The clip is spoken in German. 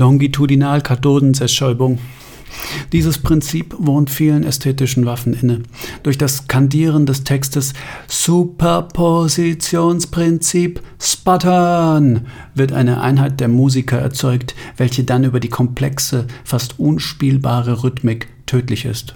Longitudinalkathodenzerstäubung. Dieses Prinzip wohnt vielen ästhetischen Waffen inne. Durch das Skandieren des Textes Superpositionsprinzip Sputtern wird eine Einheit der Musiker erzeugt, welche dann über die komplexe, fast unspielbare Rhythmik tödlich ist.